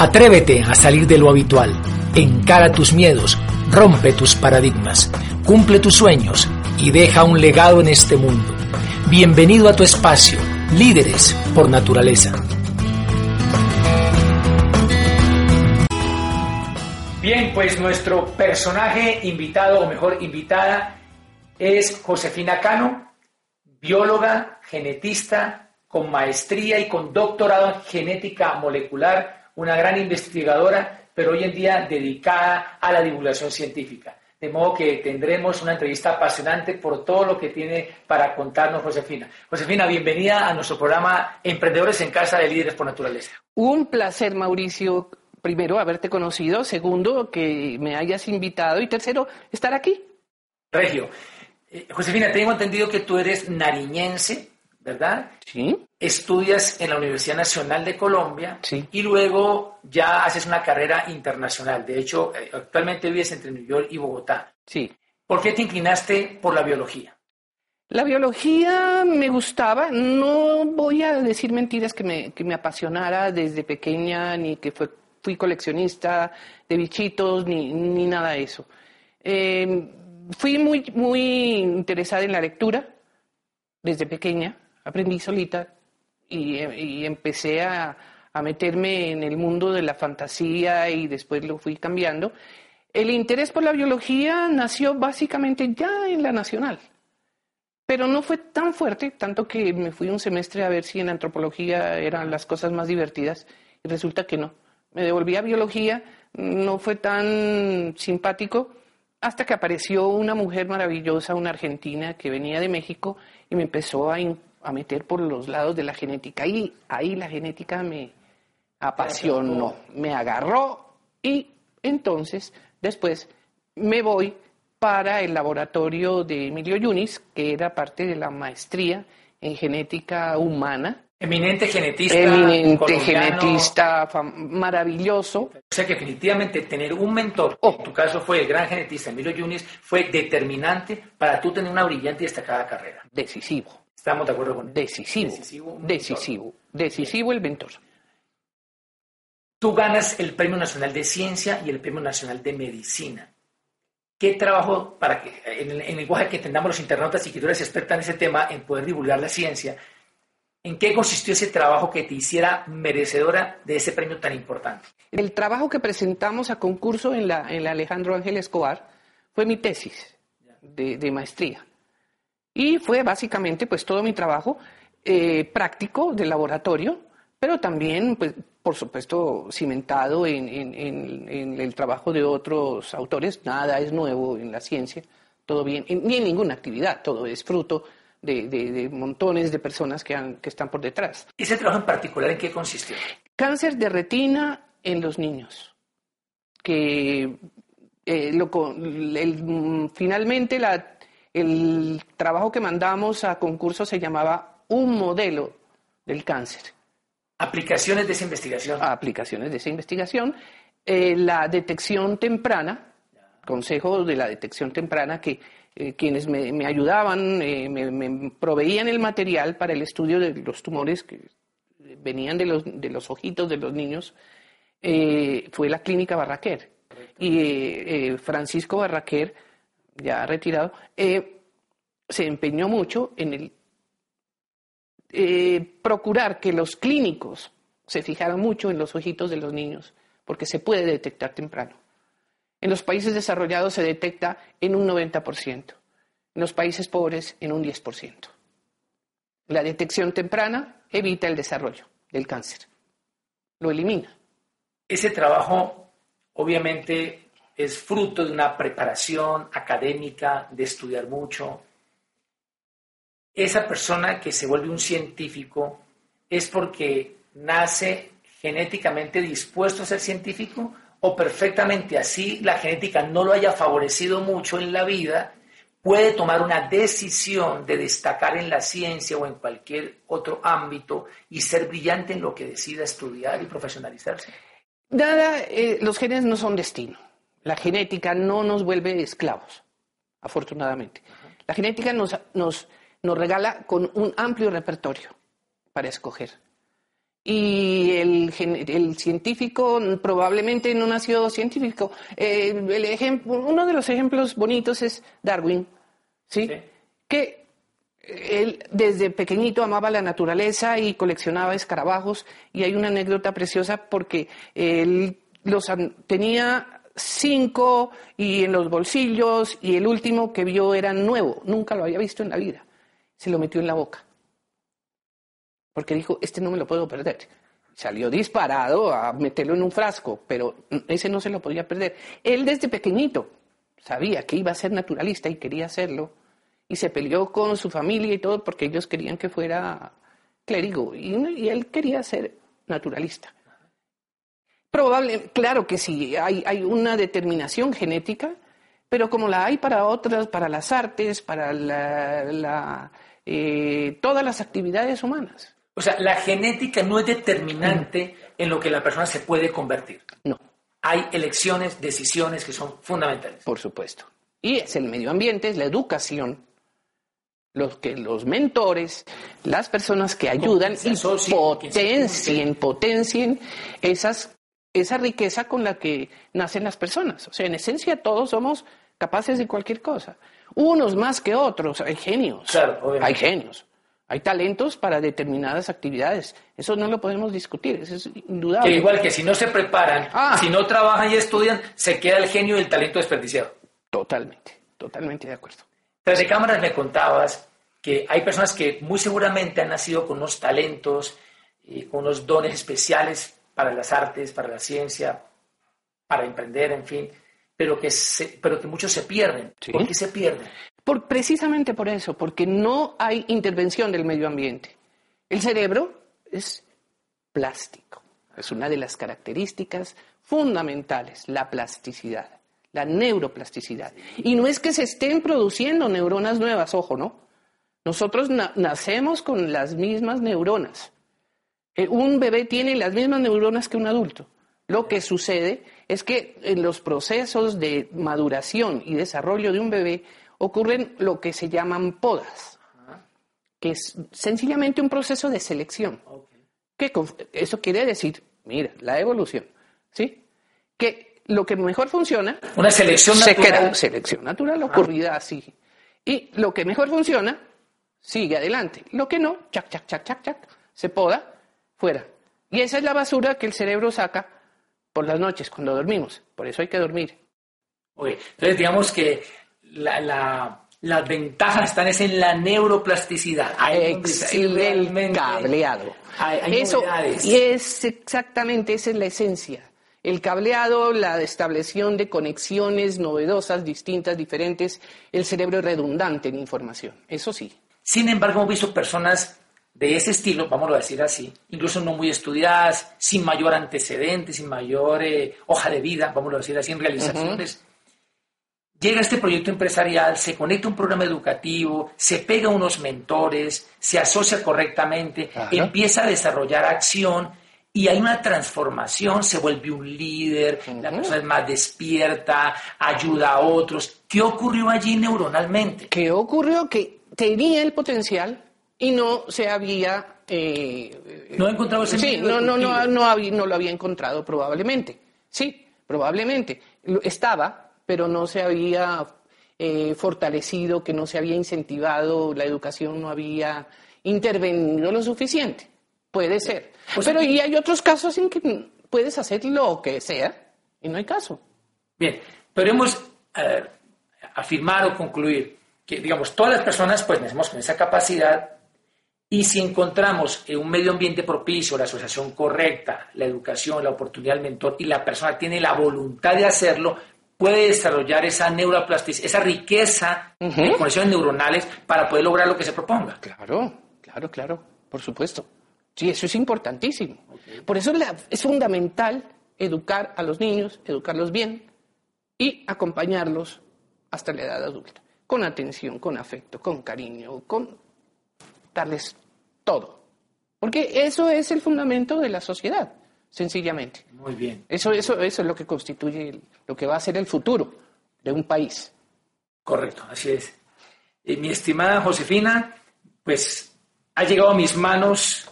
Atrévete a salir de lo habitual. Encara tus miedos, rompe tus paradigmas, cumple tus sueños y deja un legado en este mundo. Bienvenido a tu espacio, líderes por naturaleza. Bien, pues nuestro personaje invitado, o mejor invitada, es Josefina Cano, bióloga, genetista, con maestría y con doctorado en genética molecular, una gran investigadora, pero hoy en día dedicada a la divulgación científica. De modo que tendremos una entrevista apasionante por todo lo que tiene para contarnos Josefina. Josefina, bienvenida a nuestro programa Emprendedores en Casa de Líderes por Naturaleza. Un placer, Mauricio, primero, haberte conocido, segundo, que me hayas invitado y tercero, estar aquí. Regio, eh, Josefina, tengo entendido que tú eres nariñense, ¿verdad? Sí. Estudias en la Universidad Nacional de Colombia Sí. y luego ya haces una carrera internacional. De hecho, eh, actualmente vives entre New York y Bogotá. Sí. ¿Por qué te inclinaste por la biología? La biología me gustaba, no voy a decir mentiras que me, que me apasionara desde pequeña, ni que fue, fui coleccionista de bichitos, ni, ni nada de eso. Eh, fui muy, muy interesada en la lectura desde pequeña, aprendí solita y, empecé a, a meterme en el mundo de la fantasía y después lo fui cambiando. El interés por la biología nació básicamente ya en la nacional. Pero no fue tan fuerte, tanto que me fui un semestre a ver si en antropología eran las cosas más divertidas y resulta que no. Me devolví a biología, no fue tan simpático hasta que apareció una mujer maravillosa, una argentina que venía de México y me empezó a, in- a meter por los lados de la genética. Y ahí la genética me apasionó, me agarró y entonces después me voy para el laboratorio de Emilio Yunis, que era parte de la maestría en genética humana. Eminente genetista. Eminente colombiano. genetista, maravilloso. O sea que definitivamente tener un mentor, Oh. en tu caso fue el gran genetista Emilio Yunis, fue determinante para tú tener una brillante y destacada carrera. Decisivo, ¿Estamos de acuerdo con decisivo, Decisivo, decisivo, decisivo el mentor. Tú ganas el Premio Nacional de Ciencia y el Premio Nacional de Medicina. ¿Qué trabajo, para que, en el en el lenguaje que entendamos los internautas y que tú eres experta en ese tema, en poder divulgar la ciencia, ¿en qué consistió ese trabajo que te hiciera merecedora de ese premio tan importante? El trabajo que presentamos a concurso en la, en la Alejandro Ángel Escobar fue mi tesis de, de maestría. Y fue básicamente pues todo mi trabajo eh, práctico de laboratorio, pero también, pues, por supuesto, cimentado en, en- en- en el trabajo de otros autores. Nada es nuevo en la ciencia, todo bien, en- ni en ninguna actividad, todo es fruto de, de- de montones de personas que, han- que están por detrás. ¿Ese trabajo en particular en qué consistió? Cáncer de retina en los niños, que eh, lo con- el- mm, finalmente la- el trabajo que mandamos a concurso se llamaba Un modelo del cáncer. Aplicaciones de esa investigación. Aplicaciones de esa investigación, eh, la detección temprana, consejo de la detección temprana que eh, quienes me, me ayudaban, eh, me, me proveían el material para el estudio de los tumores que venían de los, de los ojitos de los niños, fue la clínica Barraquer. Y Francisco Barraquer, ya retirado, eh, se empeñó mucho en el eh, procurar que los clínicos se fijaran mucho en los ojitos de los niños, porque se puede detectar temprano. En los países desarrollados se detecta en un 90%, en los países pobres en un 10%. La detección temprana evita el desarrollo del cáncer, lo elimina. Ese trabajo obviamente es fruto de una preparación académica, de estudiar mucho. Esa persona que se vuelve un científico es porque nace genéticamente dispuesto a ser científico o perfectamente así la genética no lo haya favorecido mucho en la vida, puede tomar una decisión de destacar en la ciencia o en cualquier otro ámbito y ser brillante en lo que decida estudiar y profesionalizarse. Nada, eh, los genes no son destino. La genética no nos vuelve esclavos, afortunadamente. La genética nos, nos, nos regala con un amplio repertorio para escoger. y el, el, científico probablemente no nació científico. Eh, el ejemplo, uno de los ejemplos bonitos es Darwin, ¿sí? Que él desde pequeñito amaba la naturaleza y coleccionaba escarabajos y hay una anécdota preciosa porque él los tenía cinco y en los bolsillos y el último que vio era nuevo, nunca lo había visto en la vida. Se lo metió en la boca porque dijo, este no me lo puedo perder. Salió disparado a meterlo en un frasco, pero ese no se lo podía perder. Él desde pequeñito sabía que iba a ser naturalista y quería hacerlo, y se peleó con su familia y todo porque ellos querían que fuera clérigo, y, él quería ser naturalista. Probable, claro que sí, hay, hay una determinación genética, pero como la hay para otras, para las artes, para la, eh, todas las actividades humanas. O sea, la genética no es determinante en lo que la persona se puede convertir. No. Hay elecciones, decisiones que son fundamentales. Por supuesto. Y es el medio ambiente, es la educación, los que los mentores, las personas que ayudan y potencien, potencien esas, esa riqueza con la que nacen las personas. O sea, en esencia todos somos capaces de cualquier cosa. Unos más que otros, hay genios. Claro, hay genios. Hay talentos para determinadas actividades. Eso no lo podemos discutir, eso es indudable. Que igual que si no se preparan, Ah. si no trabajan y estudian, se queda el genio y el talento desperdiciado. Totalmente, totalmente de acuerdo. Tras de cámaras me contabas que hay personas que muy seguramente han nacido con unos talentos, y con unos dones especiales para las artes, para la ciencia, para emprender, en fin, pero que, se- pero que muchos se pierden. Sí. ¿Por qué se pierden? Por, precisamente por eso, porque no hay intervención del medio ambiente. El cerebro es plástico, es una de las características fundamentales, la plasticidad, la neuroplasticidad. Y no es que se estén produciendo neuronas nuevas, ojo, ¿no? Nosotros na- nacemos con las mismas neuronas. Eh, Un bebé tiene las mismas neuronas que un adulto. Lo que sucede es que en los procesos de maduración y desarrollo de un bebé ocurren lo que se llaman podas, que es sencillamente un proceso de selección. Que eso quiere decir, mira, la evolución, ¿sí? Que lo que mejor funciona Una selección se natural. queda selección natural ocurrida así. Y lo que mejor funciona, sigue adelante. Lo que no, chac, chac, chac, chac, chac, se poda fuera. Y esa es la basura que el cerebro saca por las noches cuando dormimos. Por eso hay que dormir. Ok, Entonces, digamos que la, la- las ventajas están es en la neuroplasticidad. Realmente cableado. Hay, hay Eso, novedades. y es exactamente, esa es la esencia. El cableado, la establección de conexiones novedosas, distintas, diferentes, el cerebro redundante en información, eso sí. Sin embargo, hemos visto personas de ese estilo, vamos a decir así, incluso no muy estudiadas, sin mayor antecedente, sin mayor eh, hoja de vida, vamos a decir así, en realizaciones. Llega este proyecto empresarial, se conecta a un programa educativo, se pega a unos mentores, se asocia correctamente, Ajá. empieza a desarrollar acción y hay una transformación, se vuelve un líder, la persona es más despierta, ayuda a otros. ¿Qué ocurrió allí neuronalmente? ¿Qué ocurrió? Que tenía el potencial y no se había... eh, No encontrado ese Sí, no, no, no, no, había- no lo había encontrado probablemente. Sí, probablemente. Estaba, pero no se había eh, fortalecido, que no se había incentivado, la educación no había intervenido lo suficiente. Puede ser. Pero y hay otros casos en que puedes hacer lo que sea y no hay caso. Bien, podemos eh, afirmar o concluir que, digamos, todas las personas pues nacemos con esa capacidad y si encontramos un medio ambiente propicio, la asociación correcta, la educación, la oportunidad del mentor y la persona tiene la voluntad de hacerlo, puede desarrollar esa neuroplasticidad, esa riqueza de conexiones neuronales para poder lograr lo que se proponga. Claro, claro, claro, por supuesto. Sí, eso es importantísimo. Por eso la- es fundamental educar a los niños, educarlos bien y acompañarlos hasta la edad adulta, con atención, con afecto, con cariño, con darles todo. Porque eso es el fundamento de la sociedad, sencillamente. Muy bien. Eso, eso, eso es lo que constituye el- lo que va a ser el futuro de un país. Correcto, así es. Eh, mi estimada Josefina, pues ha llegado a mis manos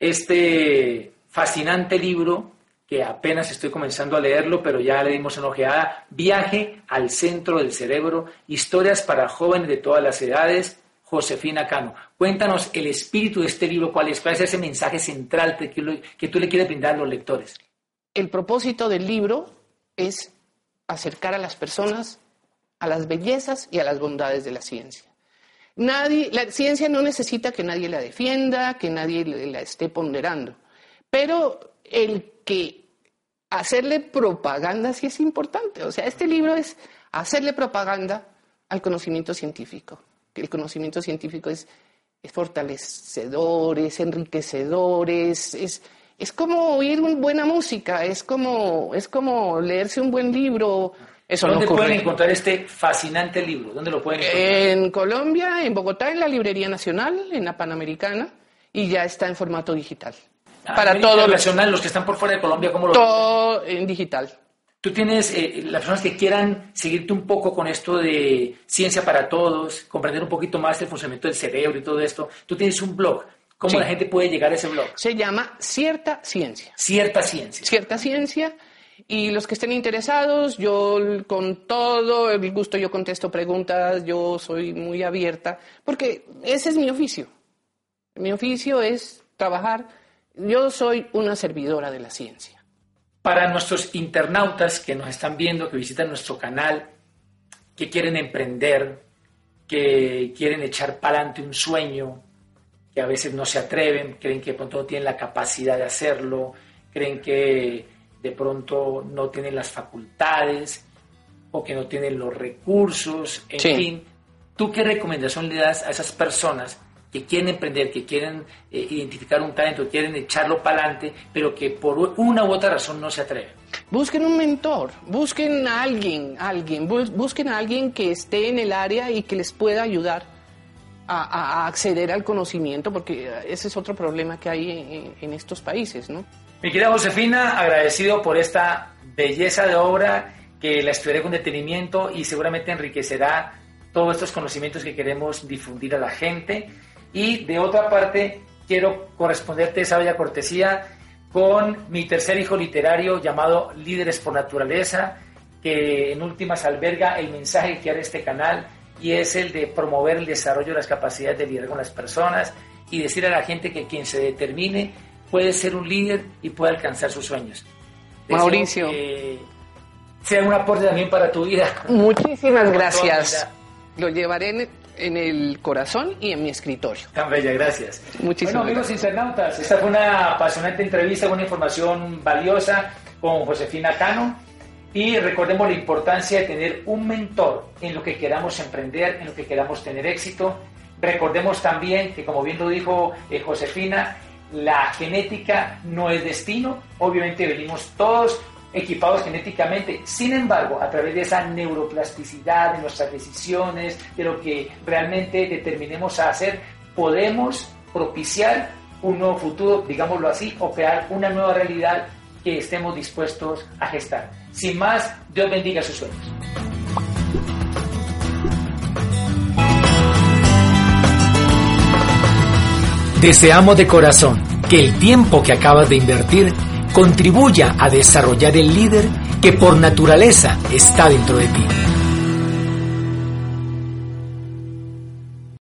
este fascinante libro que apenas estoy comenzando a leerlo, pero ya le dimos una ojeada, Viaje al centro del cerebro, historias para jóvenes de todas las edades, Josefina Cano. Cuéntanos el espíritu de este libro, cuál es, ese mensaje central que, que tú le quieres brindar a los lectores. El propósito del libro es acercar a las personas a las bellezas y a las bondades de la ciencia. Nadie, la ciencia no necesita que nadie la defienda, que nadie la esté ponderando, pero el que hacerle propaganda sí es importante. O sea, este libro es hacerle propaganda al conocimiento científico. El conocimiento científico es, fortalecedor, es enriquecedor, es, es, como oír buena música, es como, es como leerse un buen libro. ¿Dónde pueden encontrar este fascinante libro? ¿Dónde lo pueden encontrar? En Colombia, en Bogotá, en la Librería Nacional, en la Panamericana, y ya está en formato digital. Ah, para todos nacional, los que están por fuera de Colombia, ¿cómo lo Todo en digital. Tú tienes, eh, las personas que quieran seguirte un poco con esto de ciencia para todos, comprender un poquito más el funcionamiento del cerebro y todo esto, tú tienes un blog. ¿Cómo la gente puede llegar a ese blog? Se llama Cierta Ciencia. Cierta Ciencia. Cierta Ciencia. Y los que estén interesados, yo con todo el gusto yo contesto preguntas, yo soy muy abierta, porque ese es mi oficio. Mi oficio es trabajar. Yo soy una servidora de la ciencia. Para nuestros internautas que nos están viendo, que visitan nuestro canal, que quieren emprender, que quieren echar para adelante un sueño, que a veces no se atreven, creen que de pronto no tienen la capacidad de hacerlo, creen que de pronto no tienen las facultades o que no tienen los recursos, en fin. ¿Tú qué recomendación le das a esas personas que quieren emprender, que quieren eh, identificar un talento, quieren echarlo para adelante, pero que por una u otra razón no se atreven? Busquen un mentor, busquen a alguien, alguien, busquen a alguien que esté en el área y que les pueda ayudar a, acceder al conocimiento, porque ese es otro problema que hay en, en estos países, ¿no? Mi querida Josefina, agradecido por esta belleza de obra que la estudiaré con detenimiento y seguramente enriquecerá todos estos conocimientos que queremos difundir a la gente. Y de otra parte, quiero corresponderte esa bella cortesía con mi tercer hijo literario llamado Líderes por Naturaleza, que en últimas alberga el mensaje que quiere este canal y es el de promover el desarrollo de las capacidades de liderazgo en las personas y decir a la gente que quien se determine puede ser un líder y puede alcanzar sus sueños. Mauricio. sea un aporte también para tu vida. Muchísimas gracias. Lo llevaré en, el corazón y en mi escritorio. Tan bella, gracias. Muchísimas bueno, amigos internautas, esta fue una apasionante entrevista una información valiosa con Josefina Cano. Y recordemos la importancia de tener un mentor en lo que queramos emprender, en lo que queramos tener éxito. Recordemos también que, como bien lo dijo eh, Josefina, la genética no es destino, obviamente venimos todos equipados genéticamente, sin embargo, a través de esa neuroplasticidad de nuestras decisiones, de lo que realmente determinemos a hacer, podemos propiciar un nuevo futuro, digámoslo así, o crear una nueva realidad que estemos dispuestos a gestar. Sin más, Dios bendiga sus sueños. Deseamos de corazón que el tiempo que acabas de invertir contribuya a desarrollar el líder que por naturaleza está dentro de ti.